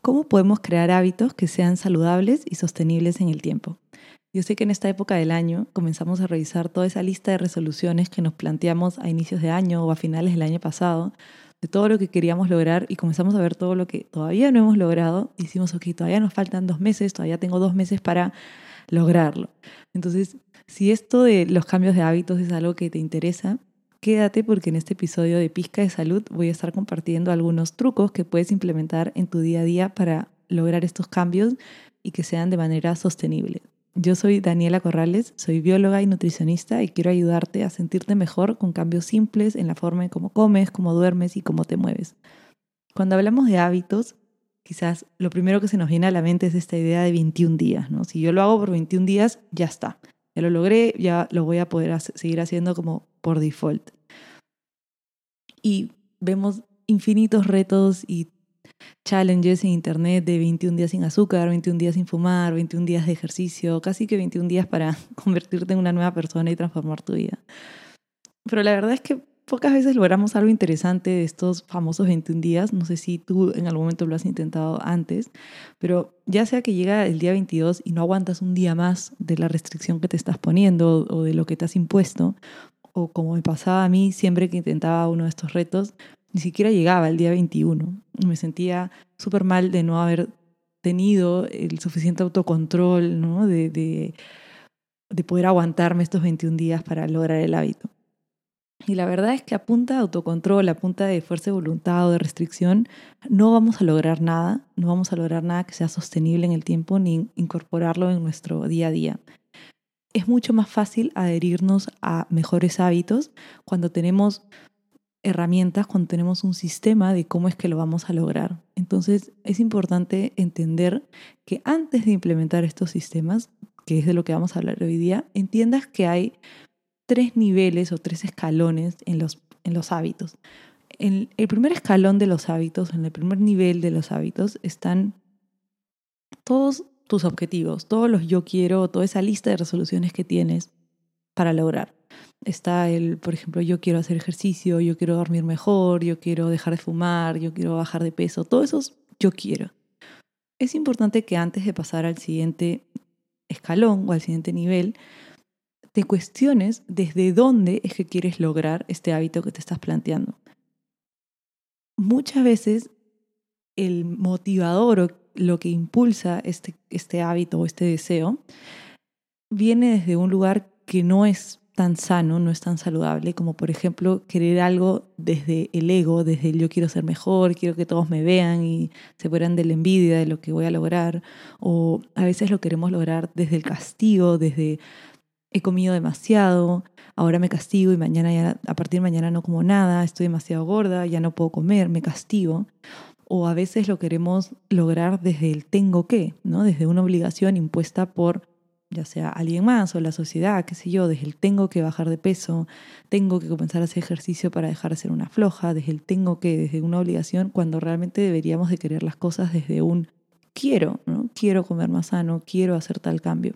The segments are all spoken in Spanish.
¿Cómo podemos crear hábitos que sean saludables y sostenibles en el tiempo? Yo sé que en esta época del año comenzamos a revisar toda esa lista de resoluciones que nos planteamos a inicios de año o a finales del año pasado, de todo lo que queríamos lograr y comenzamos a ver todo lo que todavía no hemos logrado. Y decimos, ok, todavía nos faltan dos meses, todavía tengo dos meses para lograrlo. Entonces, si esto de los cambios de hábitos es algo que te interesa, quédate porque en este episodio de Pizca de Salud voy a estar compartiendo algunos trucos que puedes implementar en tu día a día para lograr estos cambios y que sean de manera sostenible. Yo soy Daniela Corrales, soy bióloga y nutricionista y quiero ayudarte a sentirte mejor con cambios simples en la forma en cómo comes, cómo duermes y cómo te mueves. Cuando hablamos de hábitos, quizás lo primero que se nos viene a la mente es esta idea de 21 días, ¿no? Si yo lo hago por 21 días, ya está. Ya lo logré, ya lo voy a poder seguir haciendo como por default. Y vemos infinitos retos y challenges en internet de 21 días sin azúcar, 21 días sin fumar, 21 días de ejercicio, casi que 21 días para convertirte en una nueva persona y transformar tu vida. Pero la verdad es que pocas veces logramos algo interesante de estos famosos 21 días. No sé si tú en algún momento lo has intentado antes, pero ya sea que llega el día 22 y no aguantas un día más de la restricción que te estás poniendo o de lo que te has impuesto, como me pasaba a mí siempre que intentaba uno de estos retos, ni siquiera llegaba el día 21. Me sentía súper mal de no haber tenido el suficiente autocontrol, de, de poder aguantarme estos 21 días para lograr el hábito. Y la verdad es que a punta de autocontrol, a punta de fuerza de voluntad o de restricción, no vamos a lograr nada, no vamos a lograr nada que sea sostenible en el tiempo ni incorporarlo en nuestro día a día. Es mucho más fácil adherirnos a mejores hábitos cuando tenemos herramientas, cuando tenemos un sistema de cómo es que lo vamos a lograr. Entonces es importante entender que antes de implementar estos sistemas, que es de lo que vamos a hablar hoy día, entiendas que hay tres niveles o tres escalones en los, en los hábitos. En el primer escalón de los hábitos, en el primer nivel de los hábitos, están todos tus objetivos, todos los yo quiero, toda esa lista de resoluciones que tienes para lograr. Está el, por ejemplo, yo quiero hacer ejercicio, yo quiero dormir mejor, yo quiero dejar de fumar, yo quiero bajar de peso, todos esos yo quiero. Es importante que antes de pasar al siguiente escalón o al siguiente nivel, te cuestiones desde dónde es que quieres lograr este hábito que te estás planteando. Muchas veces el motivador o lo que impulsa este, este hábito o este deseo viene desde un lugar que no es tan sano, no es tan saludable, como por ejemplo querer algo desde el ego, desde el yo quiero ser mejor, quiero que todos me vean y se fueran de la envidia de lo que voy a lograr, o a veces lo queremos lograr desde el castigo, desde he comido demasiado, ahora me castigo y mañana ya, a partir de mañana no como nada, estoy demasiado gorda, ya no puedo comer, me castigo. O a veces lo queremos lograr desde el tengo que, ¿no? Desde una obligación impuesta por ya sea alguien más o la sociedad, qué sé yo, desde el tengo que bajar de peso, tengo que comenzar a hacer ejercicio para dejar de ser una floja, desde el tengo que, desde una obligación, cuando realmente deberíamos de querer las cosas desde un quiero, ¿no? Quiero comer más sano, quiero hacer tal cambio.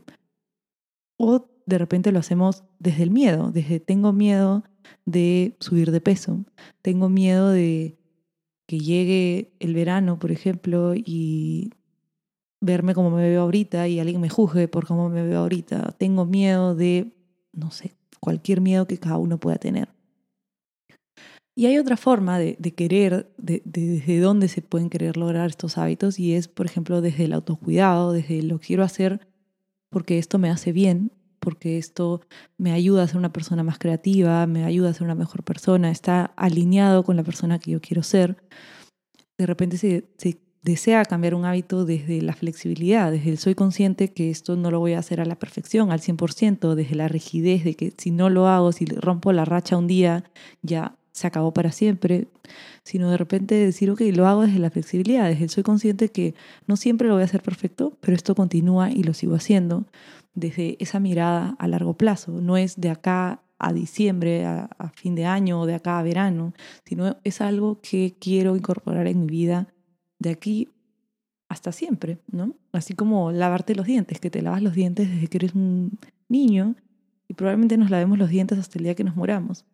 O de repente lo hacemos desde el miedo, desde tengo miedo de subir de peso, tengo miedo de que llegue el verano, por ejemplo, y verme como me veo ahorita y alguien me juzgue por cómo me veo ahorita. Tengo miedo de, no sé, cualquier miedo que cada uno pueda tener. Y hay otra forma de, querer, de, desde dónde se pueden querer lograr estos hábitos y es, por ejemplo, desde el autocuidado, desde lo quiero hacer porque esto me hace bien porque esto me ayuda a ser una persona más creativa, me ayuda a ser una mejor persona, está alineado con la persona que yo quiero ser. De repente se, desea cambiar un hábito desde la flexibilidad, desde el soy consciente que esto no lo voy a hacer a la perfección, al 100%, desde la rigidez de que si no lo hago, si rompo la racha un día, ya se acabó para siempre, sino de repente decir, ok, lo hago desde la flexibilidad, desde el soy consciente que no siempre lo voy a hacer perfecto, pero esto continúa y lo sigo haciendo desde esa mirada a largo plazo. No es de acá a diciembre, a, fin de año o de acá a verano, sino es algo que quiero incorporar en mi vida de aquí hasta siempre, ¿no? Así como lavarte los dientes, que te lavas los dientes desde que eres un niño y probablemente nos lavemos los dientes hasta el día que nos moramos.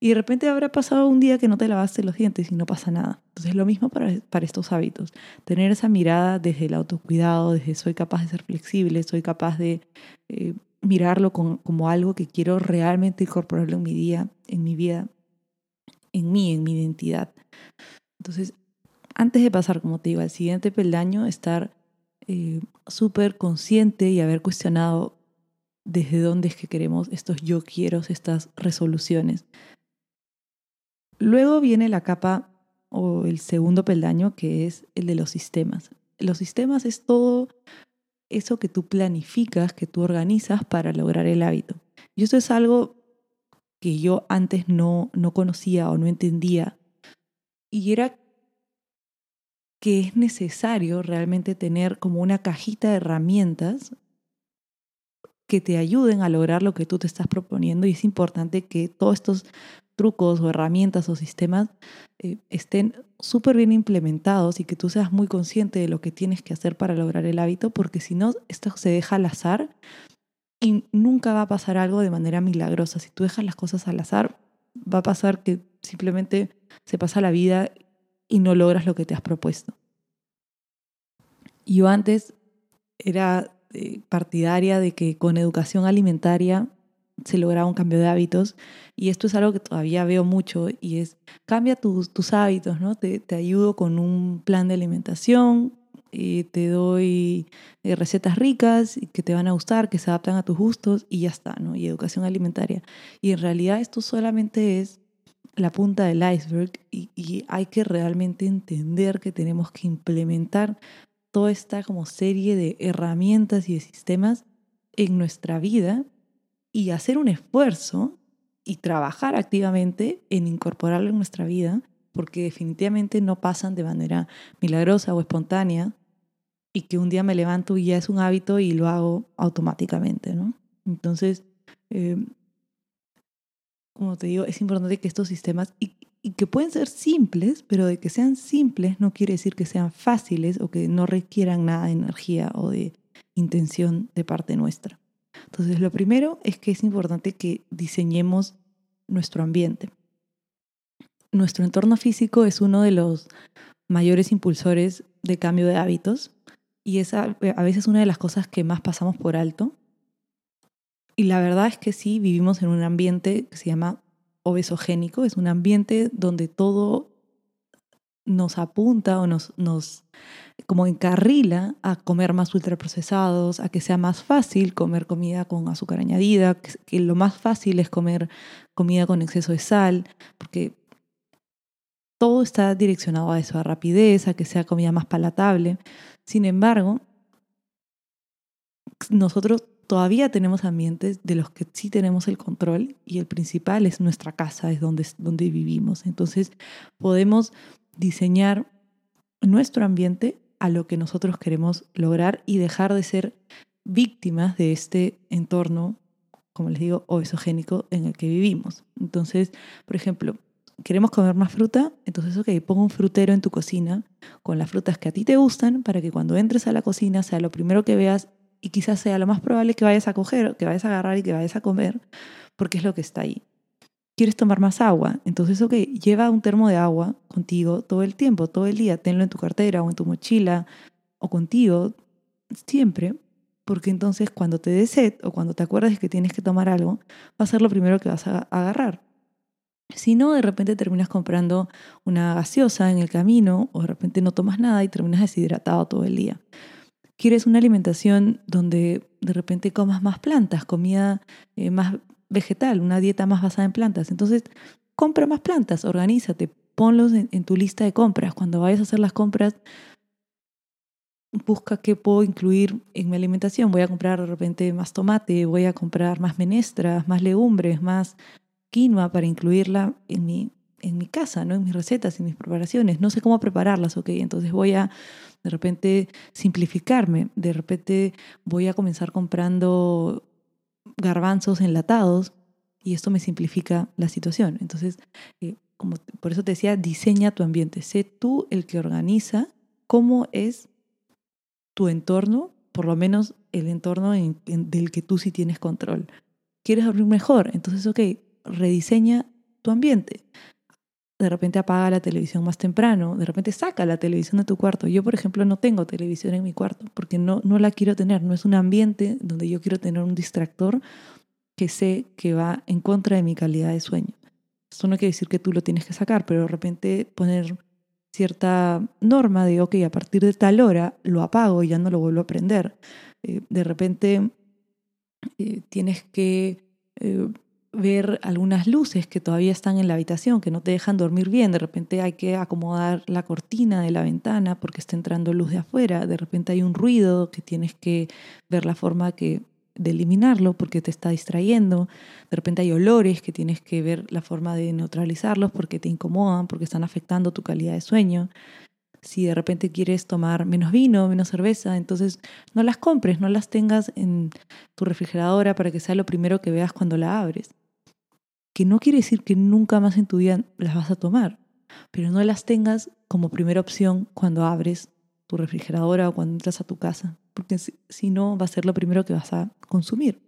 Y de repente habrá pasado un día que no te lavaste los dientes y no pasa nada. Entonces lo mismo para, para estos hábitos. Tener esa mirada desde el autocuidado, desde soy capaz de ser flexible, soy capaz de eh, mirarlo como algo que quiero realmente incorporarlo en mi día, en mi vida, en mí, en mi identidad. Entonces, antes de pasar, como te digo, al siguiente peldaño, estar eh, súper consciente y haber cuestionado desde dónde es que queremos estos yo quiero, estas resoluciones. Luego viene la capa o el segundo peldaño, que es el de los sistemas. Los sistemas es todo eso que tú planificas, que tú organizas para lograr el hábito. Y eso es algo que yo antes no, no conocía o no entendía. Y era que es necesario realmente tener como una cajita de herramientas que te ayuden a lograr lo que tú te estás proponiendo y es importante que todos estos trucos o herramientas o sistemas eh, estén súper bien implementados y que tú seas muy consciente de lo que tienes que hacer para lograr el hábito, porque si no, esto se deja al azar y nunca va a pasar algo de manera milagrosa. Si tú dejas las cosas al azar, va a pasar que simplemente se pasa la vida y no logras lo que te has propuesto. Yo antes era partidaria de que con educación alimentaria se lograba un cambio de hábitos y esto es algo que todavía veo mucho y es cambia tus, tus hábitos, ¿no? Te, te, ayudo con un plan de alimentación, y eh, te doy eh, recetas ricas que te van a gustar, que se adaptan a tus gustos y ya está, ¿no? Y educación alimentaria. Y en realidad esto solamente es la punta del iceberg y, hay que realmente entender que tenemos que implementar toda esta como serie de herramientas y de sistemas en nuestra vida y hacer un esfuerzo y trabajar activamente en incorporarlo en nuestra vida, porque definitivamente no pasan de manera milagrosa o espontánea y que un día me levanto y ya es un hábito y lo hago automáticamente, ¿no? Entonces, eh, como te digo, es importante que estos sistemas, que pueden ser simples, pero de que sean simples no quiere decir que sean fáciles o que no requieran nada de energía o de intención de parte nuestra. Entonces, lo primero es que es importante que diseñemos nuestro ambiente. Nuestro entorno físico es uno de los mayores impulsores de cambio de hábitos y es a, a veces una de las cosas que más pasamos por alto y la verdad es que sí, vivimos en un ambiente que se llama obesogénico, es un ambiente donde todo nos apunta o nos, nos como encarrila a comer más ultraprocesados, a que sea más fácil comer comida con azúcar añadida, que, lo más fácil es comer comida con exceso de sal, porque todo está direccionado a eso, a rapidez, a que sea comida más palatable. Sin embargo, nosotros todavía tenemos ambientes de los que sí tenemos el control y el principal es nuestra casa, es donde, donde vivimos. Entonces podemos diseñar nuestro ambiente a lo que nosotros queremos lograr y dejar de ser víctimas de este entorno, como les digo, obesogénico en el que vivimos. Entonces, por ejemplo, queremos comer más fruta, entonces, ok, pongo un frutero en tu cocina con las frutas que a ti te gustan para que cuando entres a la cocina sea lo primero que veas y quizás sea lo más probable que vayas a coger, que vayas a agarrar y que vayas a comer, porque es lo que está ahí. ¿Quieres tomar más agua? Entonces, ok, lleva un termo de agua contigo todo el tiempo, todo el día, tenlo en tu cartera o en tu mochila o contigo, siempre, porque entonces cuando te des sed o cuando te acuerdes que tienes que tomar algo, va a ser lo primero que vas a agarrar. Si no, de repente terminas comprando una gaseosa en el camino o de repente no tomas nada y terminas deshidratado todo el día quieres una alimentación donde de repente comas más plantas, comida eh, más vegetal, una dieta más basada en plantas. Entonces, compra más plantas, organízate, ponlos en, tu lista de compras. Cuando vayas a hacer las compras, busca qué puedo incluir en mi alimentación. Voy a comprar de repente más tomate, voy a comprar más menestras, más legumbres, más quinoa para incluirla en mi, en mi casa, ¿no? en mis recetas, en mis preparaciones. No sé cómo prepararlas, ok. Entonces voy a de repente simplificarme, de repente voy a comenzar comprando garbanzos enlatados y esto me simplifica la situación. Entonces, eh, como por eso te decía, diseña tu ambiente, sé tú el que organiza cómo es tu entorno, por lo menos el entorno del que tú sí tienes control. ¿Quieres dormir mejor? Entonces, ok, rediseña tu ambiente. De repente apaga la televisión más temprano, de repente saca la televisión de tu cuarto. Yo, por ejemplo, no tengo televisión en mi cuarto porque no, no la quiero tener. No es un ambiente donde yo quiero tener un distractor que sé que va en contra de mi calidad de sueño. Esto no quiere decir que tú lo tienes que sacar, pero de repente poner cierta norma de, ok, a partir de tal hora lo apago y ya no lo vuelvo a prender. Eh, de repente eh, tienes que eh, ver algunas luces que todavía están en la habitación, que no te dejan dormir bien. De repente hay que acomodar la cortina de la ventana porque está entrando luz de afuera. De repente hay un ruido que tienes que ver la forma que de eliminarlo porque te está distrayendo. De repente hay olores que tienes que ver la forma de neutralizarlos porque te incomodan, porque están afectando tu calidad de sueño. Si de repente quieres tomar menos vino, menos cerveza, entonces no las compres, no las tengas en tu refrigeradora para que sea lo primero que veas cuando la abres. Que no quiere decir que nunca más en tu vida las vas a tomar, pero no las tengas como primera opción cuando abres tu refrigeradora o cuando entras a tu casa, porque si no va a ser lo primero que vas a consumir.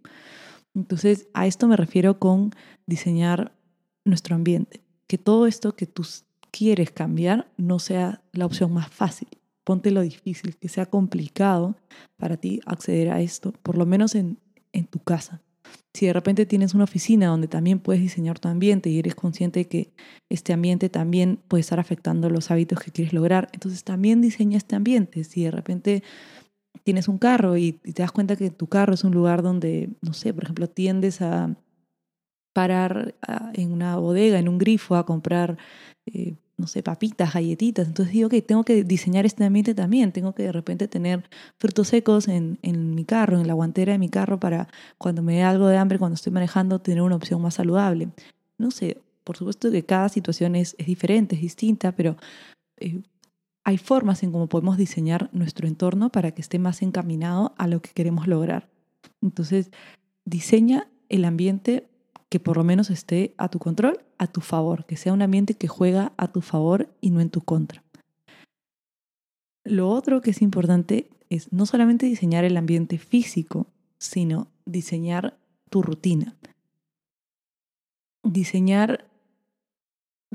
Entonces, a esto me refiero con diseñar nuestro ambiente, que todo esto que tú quieres cambiar no sea la opción más fácil. Ponte lo difícil, que sea complicado para ti acceder a esto, por lo menos en, en tu casa. Si de repente tienes una oficina donde también puedes diseñar tu ambiente y eres consciente de que este ambiente también puede estar afectando los hábitos que quieres lograr, entonces también diseña este ambiente. Si de repente tienes un carro y, te das cuenta que tu carro es un lugar donde, no sé, por ejemplo, tiendes a parar en una bodega, en un grifo, a comprar eh, no sé, papitas, galletitas. Entonces digo, que tengo que diseñar este ambiente también. Tengo que de repente tener frutos secos en, en mi carro, en la guantera de mi carro, para cuando me dé algo de hambre, cuando estoy manejando, tener una opción más saludable. No sé, por supuesto que cada situación es, es diferente, es distinta, pero eh, hay formas en cómo podemos diseñar nuestro entorno para que esté más encaminado a lo que queremos lograr. Entonces, diseña el ambiente que por lo menos esté a tu control, a tu favor, que sea un ambiente que juega a tu favor y no en tu contra. Lo otro que es importante es no solamente diseñar el ambiente físico, sino diseñar tu rutina. Diseñar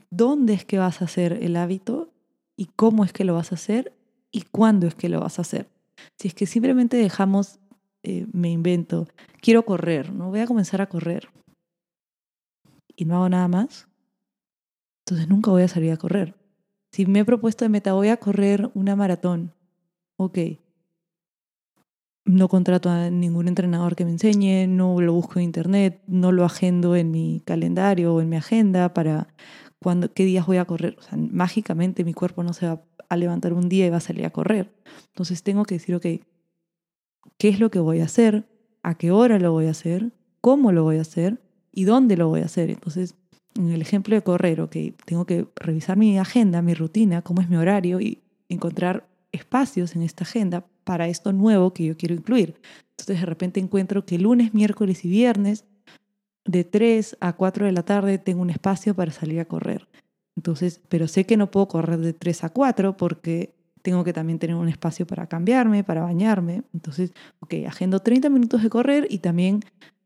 dónde es que vas a hacer el hábito y cómo es que lo vas a hacer y cuándo es que lo vas a hacer. Si es que simplemente dejamos, eh, me invento, quiero correr, no voy a comenzar a correr y no hago nada más, entonces nunca voy a salir a correr. Si me he propuesto de meta, voy a correr una maratón, ok. No contrato a ningún entrenador que me enseñe, no lo busco en internet, no lo agendo en mi calendario o en mi agenda para cuando, qué días voy a correr. Mágicamente mi cuerpo no se va a levantar un día y va a salir a correr. Entonces tengo que decir, ok, ¿qué es lo que voy a hacer? ¿A qué hora lo voy a hacer? ¿Cómo lo voy a hacer? Y dónde lo voy a hacer. Entonces, en el ejemplo de correr, ok, tengo que revisar mi agenda, mi rutina, cómo es mi horario y encontrar espacios en esta agenda para esto nuevo que yo quiero incluir. Entonces, de repente encuentro que lunes, miércoles y viernes, de 3 a 4 de la tarde, tengo un espacio para salir a correr. Entonces, pero sé que no puedo correr de 3 a 4 porque tengo que también tener un espacio para cambiarme, para bañarme. Entonces, ok, agendo 30 minutos de correr y también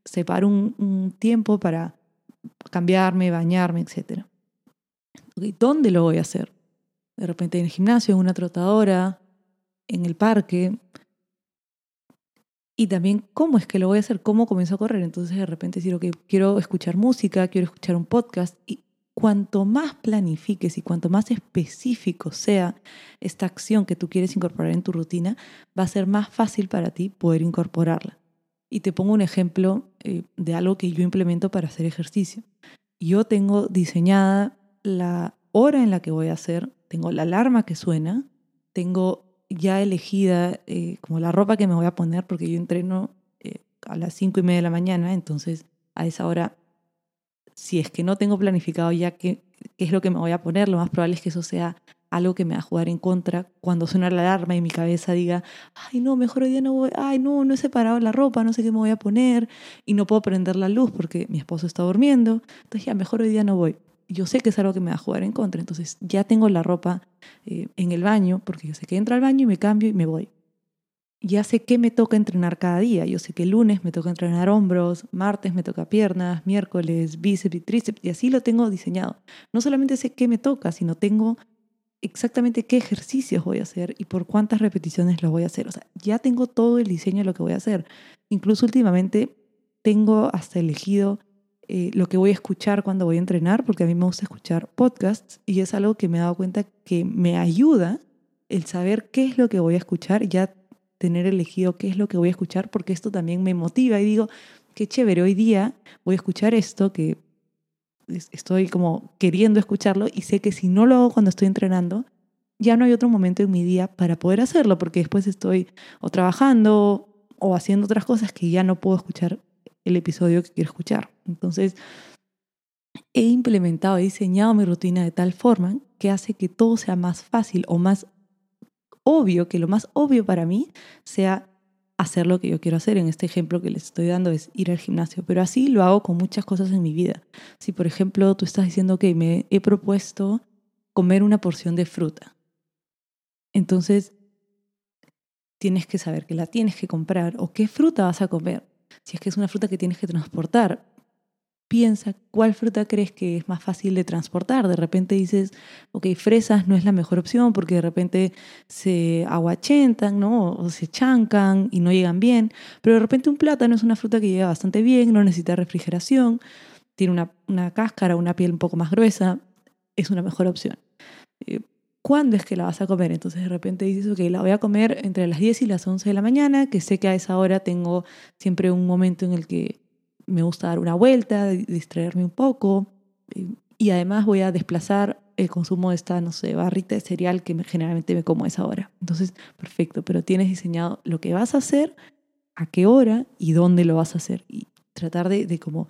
separo un, tiempo para cambiarme, bañarme, etc. ¿Dónde lo voy a hacer? De repente en el gimnasio, en una trotadora, en el parque. Y también cómo es que lo voy a hacer, cómo comienzo a correr. Entonces de repente decir, ok, quiero escuchar música, quiero escuchar un podcast. Y cuanto más planifiques y cuanto más específico sea esta acción que tú quieres incorporar en tu rutina, va a ser más fácil para ti poder incorporarla. Y te pongo un ejemplo eh, de algo que yo implemento para hacer ejercicio. Yo tengo diseñada la hora en la que voy a hacer, tengo la alarma que suena, tengo ya elegida eh, como la ropa que me voy a poner porque yo entreno eh, a las cinco y media de la mañana, entonces a esa hora, si es que no tengo planificado ya qué, qué es lo que me voy a poner, lo más probable es que eso sea algo que me va a jugar en contra cuando suena la alarma y mi cabeza diga, ay no, mejor hoy día no voy, ay no, no he separado la ropa, no sé qué me voy a poner y no puedo prender la luz porque mi esposo está durmiendo, entonces ya mejor hoy día no voy. Yo sé que es algo que me va a jugar en contra, entonces ya tengo la ropa eh, en el baño porque yo sé que entro al baño y me cambio y me voy. ya sé qué me toca entrenar cada día. Yo sé que el lunes me toca entrenar hombros, martes me toca piernas, miércoles bíceps y tríceps, y así lo tengo diseñado. No solamente sé qué me toca, sino tengo exactamente qué ejercicios voy a hacer y por cuántas repeticiones los voy a hacer. O sea, ya tengo todo el diseño de lo que voy a hacer. Incluso últimamente tengo hasta elegido eh, lo que voy a escuchar cuando voy a entrenar, porque a mí me gusta escuchar podcasts y es algo que me he dado cuenta que me ayuda el saber qué es lo que voy a escuchar, ya tener elegido qué es lo que voy a escuchar, porque esto también me motiva y digo, qué chévere, hoy día voy a escuchar esto que estoy como queriendo escucharlo y sé que si no lo hago cuando estoy entrenando, ya no hay otro momento en mi día para poder hacerlo, porque después estoy o trabajando o haciendo otras cosas que ya no puedo escuchar el episodio que quiero escuchar. Entonces, he implementado, he diseñado mi rutina de tal forma que hace que todo sea más fácil o más obvio, que lo más obvio para mí sea hacer lo que yo quiero hacer. En este ejemplo que les estoy dando es ir al gimnasio, pero así lo hago con muchas cosas en mi vida. Si por ejemplo tú estás diciendo que me he propuesto comer una porción de fruta, entonces tienes que saber que la tienes que comprar o qué fruta vas a comer. Si es que es una fruta que tienes que transportar, piensa cuál fruta crees que es más fácil de transportar. De repente dices, ok, fresas no es la mejor opción porque de repente se aguachentan, ¿no? O se chancan y no llegan bien. Pero de repente un plátano es una fruta que llega bastante bien, no necesita refrigeración, tiene una, una cáscara, una piel un poco más gruesa, es una mejor opción. Eh, ¿Cuándo es que la vas a comer? Entonces de repente dices, ok, la voy a comer entre las 10 y las 11 de la mañana, que sé que a esa hora tengo siempre un momento en el que me gusta dar una vuelta, distraerme un poco y además voy a desplazar el consumo de esta, no sé, barrita de cereal que generalmente me como a esa hora. Entonces, perfecto, pero tienes diseñado lo que vas a hacer, a qué hora y dónde lo vas a hacer. Y tratar de, de como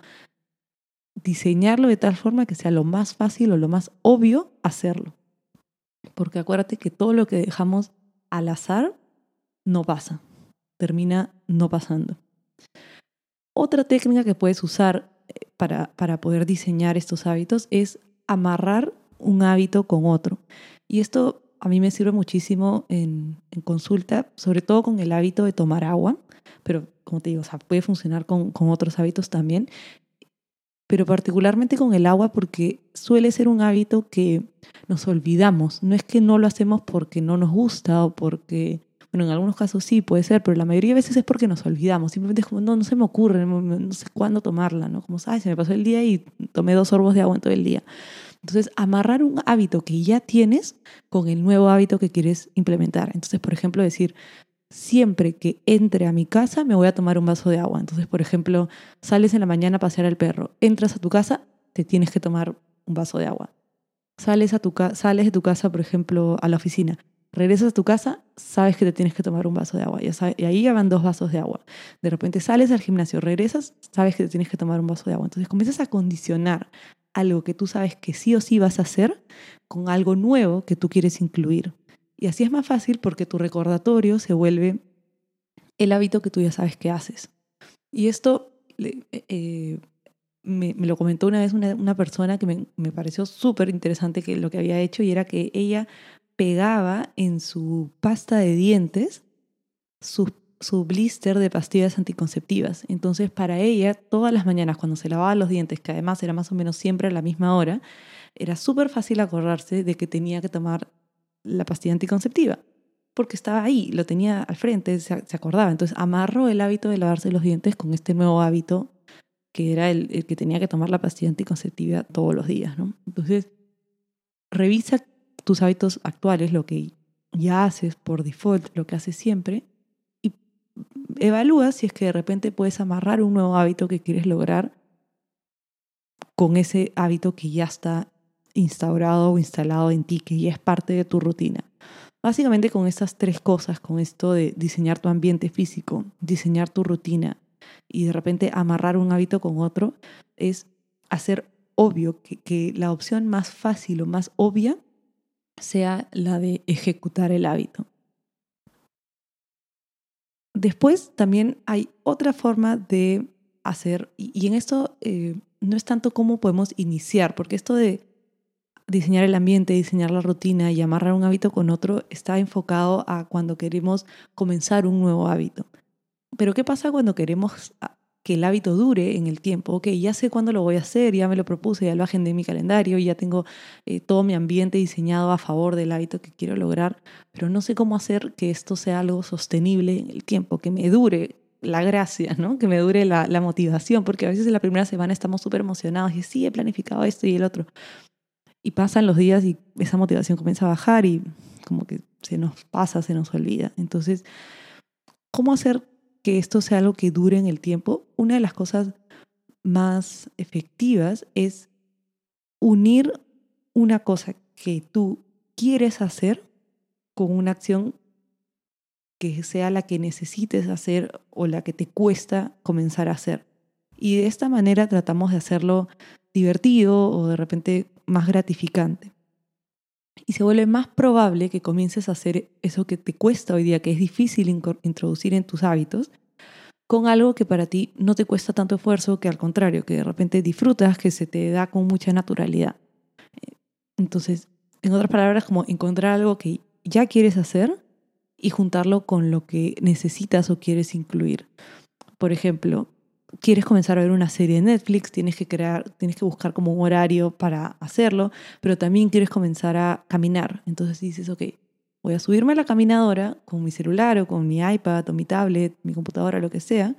diseñarlo de tal forma que sea lo más fácil o lo más obvio hacerlo. Porque acuérdate que todo lo que dejamos al azar no pasa, termina no pasando. Otra técnica que puedes usar eh, para, para poder diseñar estos hábitos es amarrar un hábito con otro. Y esto a mí me sirve muchísimo en, en, consulta, sobre todo con el hábito de tomar agua, pero como te digo, puede funcionar con, con otros hábitos también, pero particularmente con el agua porque suele ser un hábito que nos olvidamos. No es que no lo hacemos porque no nos gusta o porque bueno, en algunos casos sí puede ser, pero la mayoría de veces es porque nos olvidamos. Simplemente es como, no, no se me ocurre, no, sé cuándo tomarla, ¿no? Como, ay, se me pasó el día y tomé dos sorbos de agua en todo el día. Entonces, amarrar un hábito que ya tienes con el nuevo hábito que quieres implementar. Entonces, por ejemplo, decir, siempre que entre a mi casa me voy a tomar un vaso de agua. Entonces, por ejemplo, sales en la mañana a pasear al perro, entras a tu casa, te tienes que tomar un vaso de agua. Sales, a tu sales de tu casa, por ejemplo, a la oficina, regresas a tu casa, sabes que te tienes que tomar un vaso de agua. y ahí van dos vasos de agua. De repente sales al gimnasio, regresas, sabes que te tienes que tomar un vaso de agua. Entonces comienzas a condicionar algo que tú sabes que sí o sí vas a hacer con algo nuevo que tú quieres incluir. Y así es más fácil porque tu recordatorio se vuelve el hábito que tú ya sabes que haces. Y esto eh, eh, me, lo comentó una vez una, una persona que me, me pareció súper interesante que lo que había hecho y era que ella pegaba en su pasta de dientes su, su blister de pastillas anticonceptivas. Entonces, para ella, todas las mañanas cuando se lavaba los dientes, que además era más o menos siempre a la misma hora, era súper fácil acordarse de que tenía que tomar la pastilla anticonceptiva, porque estaba ahí, lo tenía al frente, se, acordaba. Entonces, amarró el hábito de lavarse los dientes con este nuevo hábito que era el, el que tenía que tomar la pastilla anticonceptiva todos los días, ¿no? Entonces, revisa tus hábitos actuales, lo que ya haces por default, lo que haces siempre, y evalúa si es que de repente puedes amarrar un nuevo hábito que quieres lograr con ese hábito que ya está instaurado o instalado en ti, que ya es parte de tu rutina. Básicamente con estas tres cosas, con esto de diseñar tu ambiente físico, diseñar tu rutina y de repente amarrar un hábito con otro, es hacer obvio que, que la opción más fácil o más obvia sea la de ejecutar el hábito. Después también hay otra forma de hacer, y en esto eh, no es tanto cómo podemos iniciar, porque esto de diseñar el ambiente, diseñar la rutina y amarrar un hábito con otro está enfocado a cuando queremos comenzar un nuevo hábito. Pero ¿qué pasa cuando queremos que el hábito dure en el tiempo? Ok, ya sé cuándo lo voy a hacer, ya me lo propuse, ya lo agendé en mi calendario, ya tengo eh, todo mi ambiente diseñado a favor del hábito que quiero lograr, pero no sé cómo hacer que esto sea algo sostenible en el tiempo, que me dure la gracia, ¿no? Que me dure la, motivación, porque a veces en la primera semana estamos súper emocionados y sí, he planificado esto y el otro. Y pasan los días y esa motivación comienza a bajar y como que se nos pasa, se nos olvida. Entonces, ¿cómo hacer que esto sea algo que dure en el tiempo? Una de las cosas más efectivas es unir una cosa que tú quieres hacer con una acción que sea la que necesites hacer o la que te cuesta comenzar a hacer. Y de esta manera tratamos de hacerlo divertido o de repente más gratificante. Y se vuelve más probable que comiences a hacer eso que te cuesta hoy día, que es difícil introducir en tus hábitos, con algo que para ti no te cuesta tanto esfuerzo, que al contrario, que de repente disfrutas, que se te da con mucha naturalidad. Entonces, en otras palabras, como encontrar algo que ya quieres hacer y juntarlo con lo que necesitas o quieres incluir. Por ejemplo, quieres comenzar a ver una serie de Netflix, tienes que crear, tienes que buscar como un horario para hacerlo, pero también quieres comenzar a caminar. Entonces dices, ok, voy a subirme a la caminadora con mi celular o con mi iPad o mi tablet, mi computadora, lo que sea,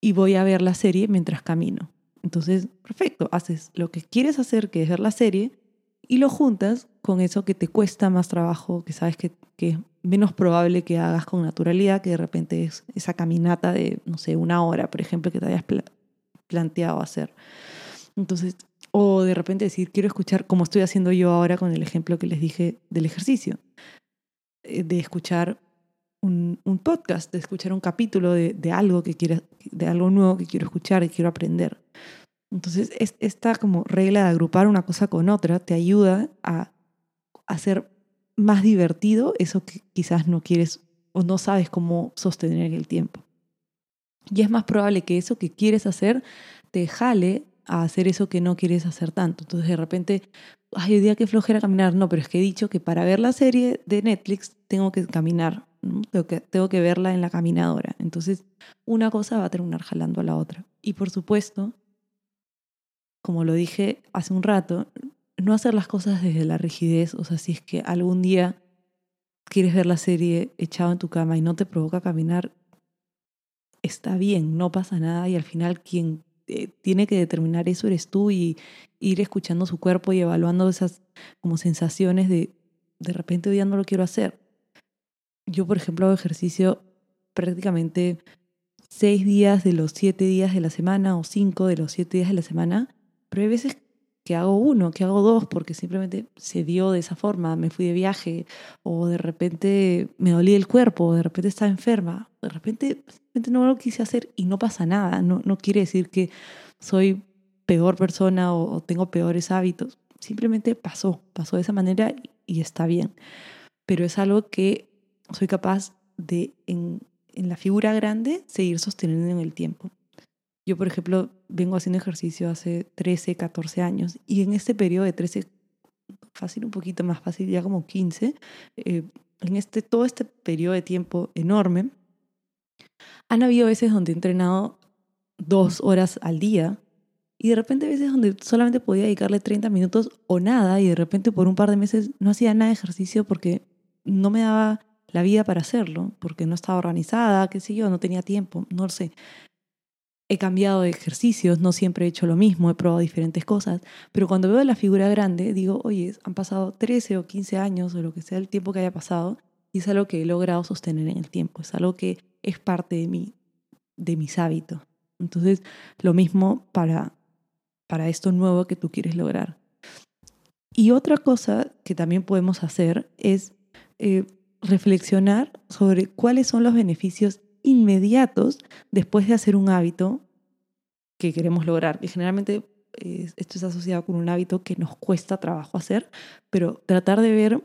y voy a ver la serie mientras camino. Entonces, perfecto, haces lo que quieres hacer, que es ver la serie, y lo juntas con eso que te cuesta más trabajo, que sabes que, que es menos probable que hagas con naturalidad, que de repente es esa caminata de, no sé, una hora, por ejemplo, que te hayas planteado hacer. Entonces, o de repente decir, quiero escuchar, como estoy haciendo yo ahora con el ejemplo que les dije del ejercicio, de escuchar un, podcast, de escuchar un capítulo de, algo que quiero, de algo nuevo que quiero escuchar y quiero aprender. Entonces, esta como regla de agrupar una cosa con otra te ayuda a hacer más divertido eso que quizás no quieres o no sabes cómo sostener en el tiempo. Y es más probable que eso que quieres hacer te jale a hacer eso que no quieres hacer tanto. Entonces de repente, ay, hoy día que flojera caminar. No, pero es que he dicho que para ver la serie de Netflix tengo que caminar, tengo, que, tengo que verla en la caminadora. Entonces una cosa va a terminar jalando a la otra. Y por supuesto, como lo dije hace un rato, no hacer las cosas desde la rigidez, o sea, si es que algún día quieres ver la serie echado en tu cama y no te provoca caminar, está bien, no pasa nada y al final quien eh, tiene que determinar eso eres tú y ir escuchando su cuerpo y evaluando esas como sensaciones de de repente hoy ya no lo quiero hacer. Yo, por ejemplo, hago ejercicio prácticamente seis días de los siete días de la semana o cinco de los siete días de la semana, pero hay veces que hago uno, que hago dos, porque simplemente se dio de esa forma, me fui de viaje, o de repente me dolía el cuerpo, o de repente estaba enferma, de repente, no lo quise hacer y no pasa nada, no, no quiere decir que soy peor persona o, tengo peores hábitos, simplemente pasó, pasó de esa manera y, está bien, pero es algo que soy capaz de en, en la figura grande seguir sosteniendo en el tiempo. Yo, por ejemplo, vengo haciendo ejercicio hace 13, 14 años y en este periodo de 13, fácil un poquito más fácil, ya como 15, eh, en este, todo este periodo de tiempo enorme, han habido veces donde he entrenado dos horas al día y de repente veces donde solamente podía dedicarle 30 minutos o nada y de repente por un par de meses no hacía nada de ejercicio porque no me daba la vida para hacerlo, porque no estaba organizada, qué sé yo, no tenía tiempo, no lo sé he cambiado de ejercicios, no siempre he hecho lo mismo, he probado diferentes cosas, pero cuando veo la figura grande digo, oye, han pasado 13 o 15 años o lo que sea el tiempo que haya pasado y es algo que he logrado sostener en el tiempo, es algo que es parte de, mí, de mis hábitos. Entonces, lo mismo para, para esto nuevo que tú quieres lograr. Y otra cosa que también podemos hacer es eh, reflexionar sobre cuáles son los beneficios inmediatos después de hacer un hábito que queremos lograr. Y generalmente esto es asociado con un hábito que nos cuesta trabajo hacer, pero tratar de ver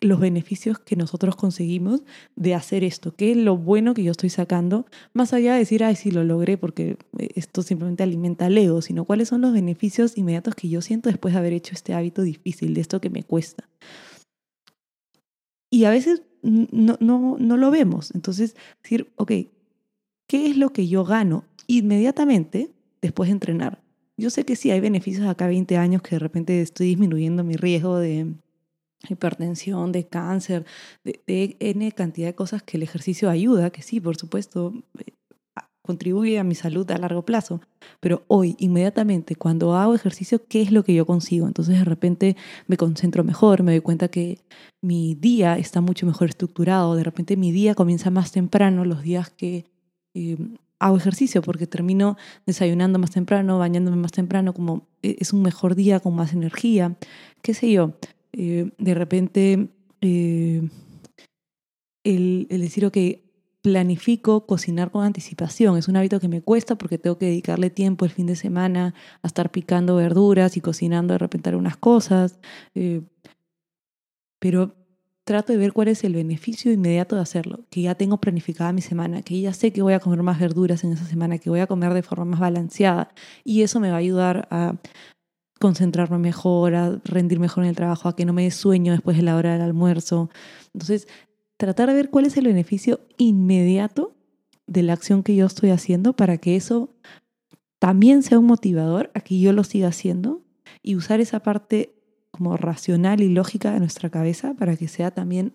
los beneficios que nosotros conseguimos de hacer esto, qué es lo bueno que yo estoy sacando, más allá de decir, ay, sí, lo logré porque eh, esto simplemente alimenta el ego, sino cuáles son los beneficios inmediatos que yo siento después de haber hecho este hábito difícil, de esto que me cuesta. Y a veces no, no, no lo vemos. Entonces, decir, ok, ¿qué es lo que yo gano inmediatamente después de entrenar? Yo sé que sí hay beneficios acá a 20 años que de repente estoy disminuyendo mi riesgo de hipertensión, de cáncer, de, de, N cantidad de cosas que el ejercicio ayuda, que sí, por supuesto, contribuye a mi salud a largo plazo. Pero hoy, inmediatamente, cuando hago ejercicio, ¿qué es lo que yo consigo? Entonces de repente me concentro mejor, me doy cuenta que mi día está mucho mejor estructurado, de repente mi día comienza más temprano, los días que eh, hago ejercicio, porque termino desayunando más temprano, bañándome más temprano, como e, es un mejor día con más energía, qué sé yo. Eh, de repente, eh, el, el, decir, ok, planifico cocinar con anticipación. Es un hábito que me cuesta porque tengo que dedicarle tiempo el fin de semana a estar picando verduras y cocinando de repente algunas cosas. Eh, pero trato de ver cuál es el beneficio inmediato de hacerlo, que ya tengo planificada mi semana, que ya sé que voy a comer más verduras en esa semana, que voy a comer de forma más balanceada y eso me va a ayudar a concentrarme mejor, a rendir mejor en el trabajo, a que no me dé sueño después de la hora del almuerzo. Entonces, tratar de ver cuál es el beneficio inmediato de la acción que yo estoy haciendo para que eso también sea un motivador a que yo lo siga haciendo y usar esa parte como racional y lógica de nuestra cabeza para que sea también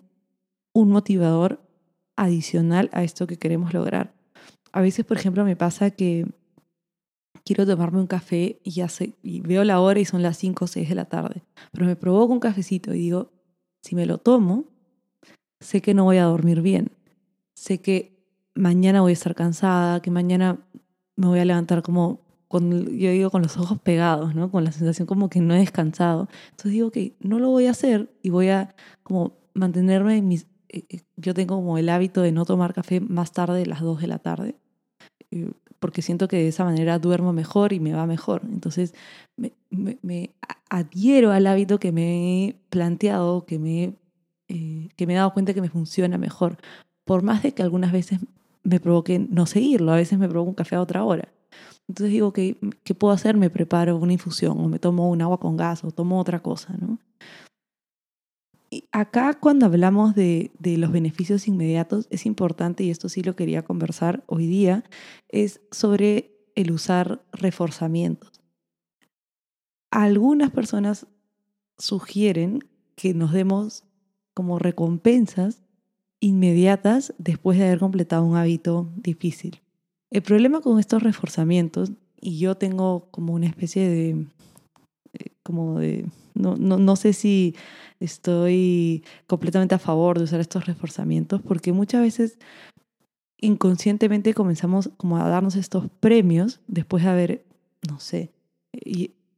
un motivador adicional a esto que queremos lograr. A veces, por ejemplo, me pasa que quiero tomarme un café y veo la hora y son las 5 o 6 de la tarde, pero me provoco un cafecito y digo, si me lo tomo, sé que no voy a dormir bien, sé que mañana voy a estar cansada, que mañana me voy a levantar como, con, yo digo, con los ojos pegados, ¿no? Con la sensación como que no he descansado. Entonces digo que no lo voy a hacer y voy a como mantenerme en mis... Eh, eh, yo tengo como el hábito de no tomar café más tarde de las 2 de la tarde, porque siento que de esa manera duermo mejor y me va mejor. Entonces me, me, me adhiero al hábito que me he planteado, que me he eh, que me he dado cuenta que me funciona mejor. Por más de que algunas veces me provoque no seguirlo, a veces me provoca un café a otra hora. Entonces digo, ¿qué, ¿qué puedo hacer? Me preparo una infusión o me tomo un agua con gas o tomo otra cosa, ¿no? Y acá cuando hablamos de, de, los beneficios inmediatos es importante, y esto sí lo quería conversar hoy día, es sobre el usar reforzamientos. Algunas personas sugieren que nos demos como recompensas inmediatas después de haber completado un hábito difícil. El problema con estos reforzamientos, y yo tengo como una especie de, eh, como de, no, no, no sé si estoy completamente a favor de usar estos reforzamientos, porque muchas veces inconscientemente comenzamos como a darnos estos premios después de haber, no sé,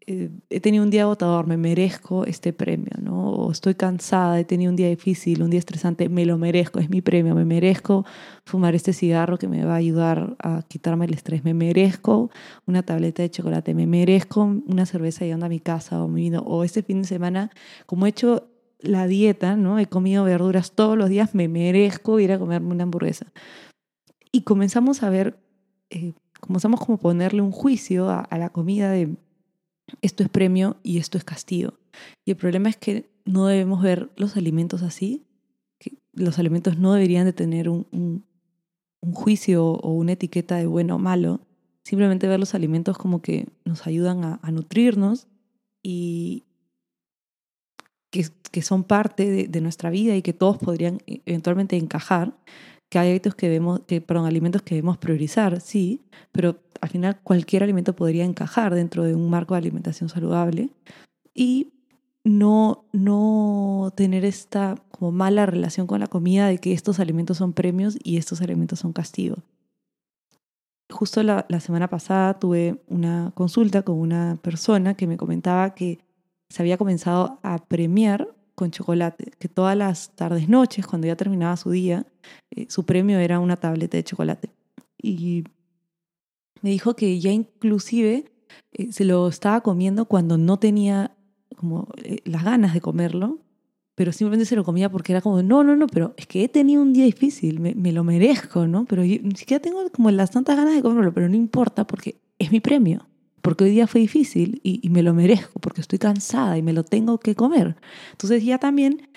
he tenido un día agotador, me merezco este premio, ¿no? O estoy cansada, he tenido un día difícil, un día estresante, me lo merezco, es mi premio, me merezco fumar este cigarro que me va a ayudar a quitarme el estrés, me merezco una tableta de chocolate, me merezco una cerveza yendo a mi casa o mi vino, o este fin de semana, como he hecho la dieta, ¿no? He comido verduras todos los días, me merezco ir a comerme una hamburguesa. Y comenzamos a ver, eh, comenzamos como ponerle un juicio a, a la comida de esto es premio y esto es castigo. Y el problema es que no debemos ver los alimentos así, que los alimentos no deberían de tener un, un, juicio o una etiqueta de bueno o malo, simplemente ver los alimentos como que nos ayudan a, nutrirnos y que, que son parte de, nuestra vida y que todos podrían e, eventualmente encajar, que hay hábitos que debemos, que, perdón, alimentos que debemos priorizar, sí, pero al final cualquier alimento podría encajar dentro de un marco de alimentación saludable y no, no tener esta como mala relación con la comida de que estos alimentos son premios y estos alimentos son castigos. Justo la semana pasada tuve una consulta con una persona que me comentaba que se había comenzado a premiar con chocolate, que todas las tardes, noches, cuando ya terminaba su día, eh, su premio era una tableta de chocolate. Y me dijo que ya inclusive eh, se lo estaba comiendo cuando no tenía como eh, las ganas de comerlo, pero simplemente se lo comía porque era como, no, no, no, pero es que he tenido un día difícil, me, lo merezco, ¿no? Pero ni siquiera tengo como las tantas ganas de comerlo, pero no importa porque es mi premio, porque hoy día fue difícil y, me lo merezco, porque estoy cansada y me lo tengo que comer. Entonces ya también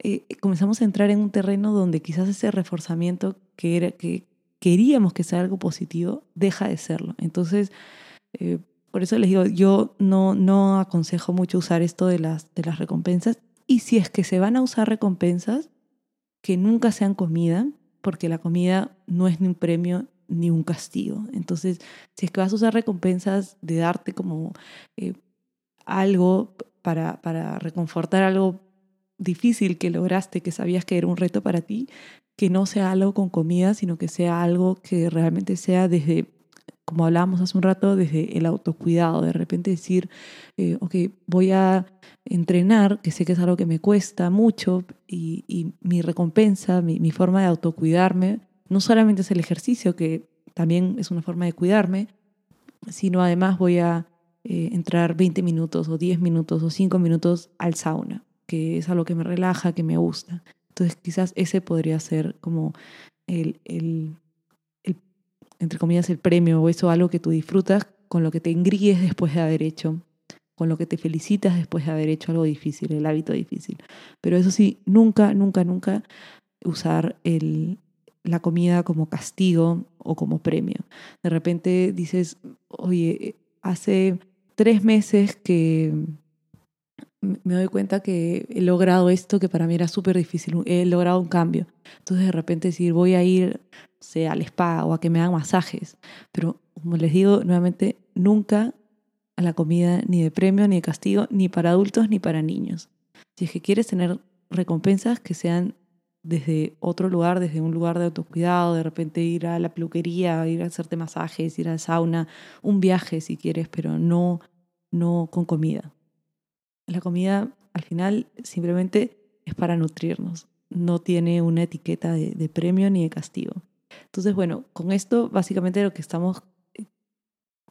eh, comenzamos a entrar en un terreno donde quizás ese reforzamiento que, era, que queríamos que sea algo positivo deja de serlo. Entonces, eh, por eso les digo, yo no, no aconsejo mucho usar esto de las, de las recompensas y si es que se van a usar recompensas, que nunca sean comida, porque la comida no es ni un premio ni un castigo. Entonces, si es que vas a usar recompensas de darte como eh, algo para, para reconfortar algo difícil que lograste, que sabías que era un reto para ti, que no sea algo con comida, sino que sea algo que realmente sea desde como hablábamos hace un rato, desde el autocuidado, de repente decir, eh, ok, voy a entrenar, que sé que es algo que me cuesta mucho, y, mi recompensa, mi, forma de autocuidarme, no solamente es el ejercicio, que también es una forma de cuidarme, sino además voy a eh, entrar 20 minutos o 10 minutos o 5 minutos al sauna, que es algo que me relaja, que me gusta. Entonces quizás ese podría ser como el, entre comillas, el premio o eso, algo que tú disfrutas, con lo que te engríes después de haber hecho, con lo que te felicitas después de haber hecho algo difícil, el hábito difícil. Pero eso sí, nunca, nunca, nunca usar el, la comida como castigo o como premio. De repente dices, oye, hace tres meses que me doy cuenta que he logrado esto que para mí era súper difícil, he logrado un cambio. Entonces de repente decir, voy a ir, sea al spa o a que me hagan masajes, pero como les digo nuevamente, nunca a la comida ni de premio, ni de castigo, ni para adultos ni para niños. Si es que quieres tener recompensas que sean desde otro lugar, desde un lugar de autocuidado, de repente ir a la peluquería, ir a hacerte masajes, ir al sauna, un viaje si quieres, pero no, no con comida. La comida al final simplemente es para nutrirnos, no tiene una etiqueta de, premio ni de castigo. Entonces, bueno, con esto básicamente lo que estamos eh,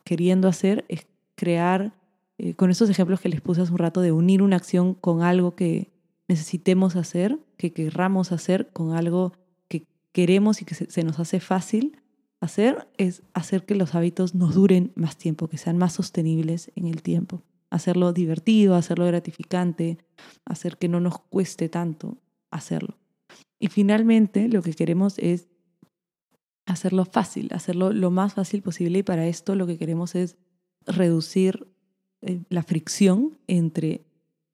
queriendo hacer es crear, eh, con esos ejemplos que les puse hace un rato, de unir una acción con algo que necesitemos hacer, que querramos hacer, con algo que queremos y que se nos hace fácil hacer, es hacer que los hábitos nos duren más tiempo, que sean más sostenibles en el tiempo hacerlo divertido, hacerlo gratificante, hacer que no nos cueste tanto hacerlo. Y finalmente lo que queremos es hacerlo fácil, hacerlo lo más fácil posible y para esto lo que queremos es reducir eh, la fricción entre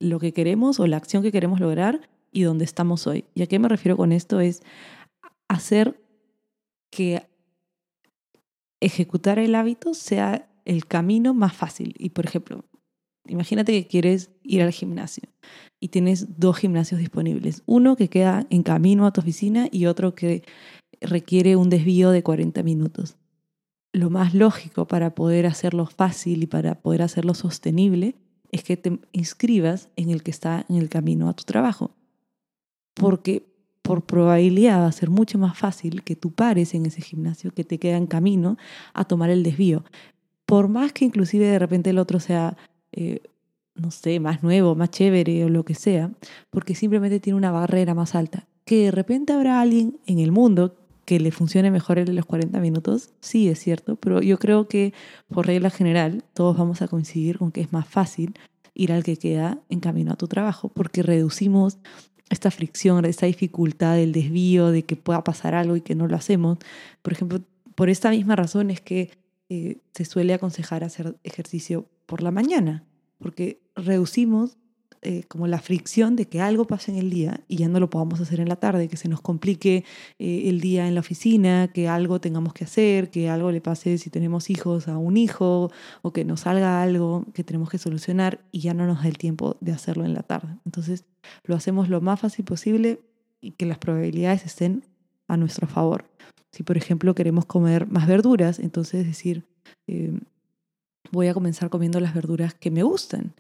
lo que queremos o la acción que queremos lograr y donde estamos hoy. ¿Y a qué me refiero con esto? Es hacer que ejecutar el hábito sea el camino más fácil. Y por ejemplo, Imagínate que quieres ir al gimnasio y tienes dos gimnasios disponibles. Uno que queda en camino a tu oficina y otro que requiere un desvío de 40 minutos. Lo más lógico para poder hacerlo fácil y para poder hacerlo sostenible es que te inscribas en el que está en el camino a tu trabajo. Porque por probabilidad va a ser mucho más fácil que tú pares en ese gimnasio que te queda en camino a tomar el desvío. Por más que inclusive de repente el otro sea eh, no sé, más nuevo, más chévere o lo que sea, porque simplemente tiene una barrera más alta. Que de repente habrá alguien en el mundo que le funcione mejor el de los 40 minutos, sí es cierto, pero yo creo que por regla general todos vamos a coincidir con que es más fácil ir al que queda en camino a tu trabajo, porque reducimos esta fricción, esta dificultad del desvío, de que pueda pasar algo y que no lo hacemos. Por ejemplo, por esta misma razón es que eh, se suele aconsejar hacer ejercicio por la mañana, porque reducimos eh, como la fricción de que algo pase en el día y ya no lo podamos hacer en la tarde, que se nos complique eh, el día en la oficina, que algo tengamos que hacer, que algo le pase si tenemos hijos a un hijo o que nos salga algo que tenemos que solucionar y ya no nos da el tiempo de hacerlo en la tarde. Entonces lo hacemos lo más fácil posible y que las probabilidades estén a nuestro favor. Si por ejemplo queremos comer más verduras, entonces decir, eh, voy a comenzar comiendo las verduras que me gustan.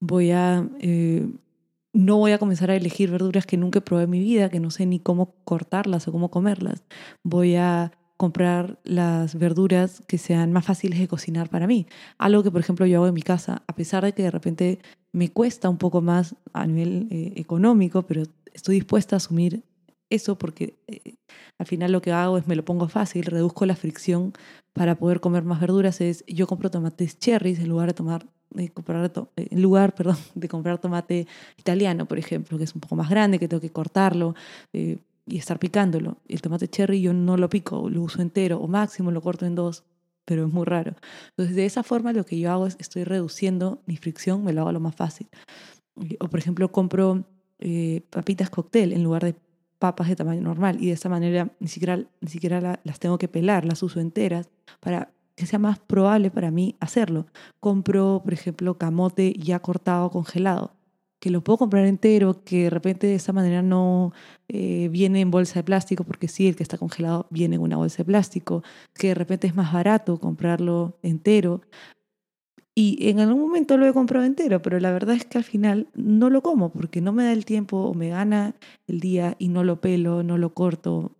Voy a, eh, no voy a comenzar a elegir verduras que nunca probé en mi vida, que no sé ni cómo cortarlas o cómo comerlas. Voy a comprar las verduras que sean más fáciles de cocinar para mí. Algo que, por ejemplo, yo hago en mi casa, a pesar de que de repente me cuesta un poco más a nivel eh, económico, pero estoy dispuesta a asumir eso porque eh, al final lo que hago es me lo pongo fácil, reduzco la fricción para poder comer más verduras. Es yo compro tomates cherries en lugar de tomar de comprar en lugar perdón, de comprar tomate italiano, por ejemplo, que es un poco más grande, que tengo que cortarlo eh, y estar picándolo. El tomate cherry yo no lo pico, lo uso entero o máximo lo corto en dos, pero es muy raro. Entonces, de esa forma lo que yo hago es estoy reduciendo mi fricción, me lo hago lo más fácil. O, por ejemplo, compro eh, papitas cóctel en lugar de papas de tamaño normal y de esa manera ni siquiera, ni siquiera las tengo que pelar, las uso enteras para que sea más probable para mí hacerlo. Compro, por ejemplo, camote ya cortado, congelado, que lo puedo comprar entero, que de repente de esa manera no eh, viene en bolsa de plástico, porque sí, el que está congelado viene en una bolsa de plástico, que de repente es más barato comprarlo entero. Y en algún momento lo he comprado entero, pero la verdad es que al final no lo como porque no me da el tiempo o me gana el día y no lo pelo, no lo corto,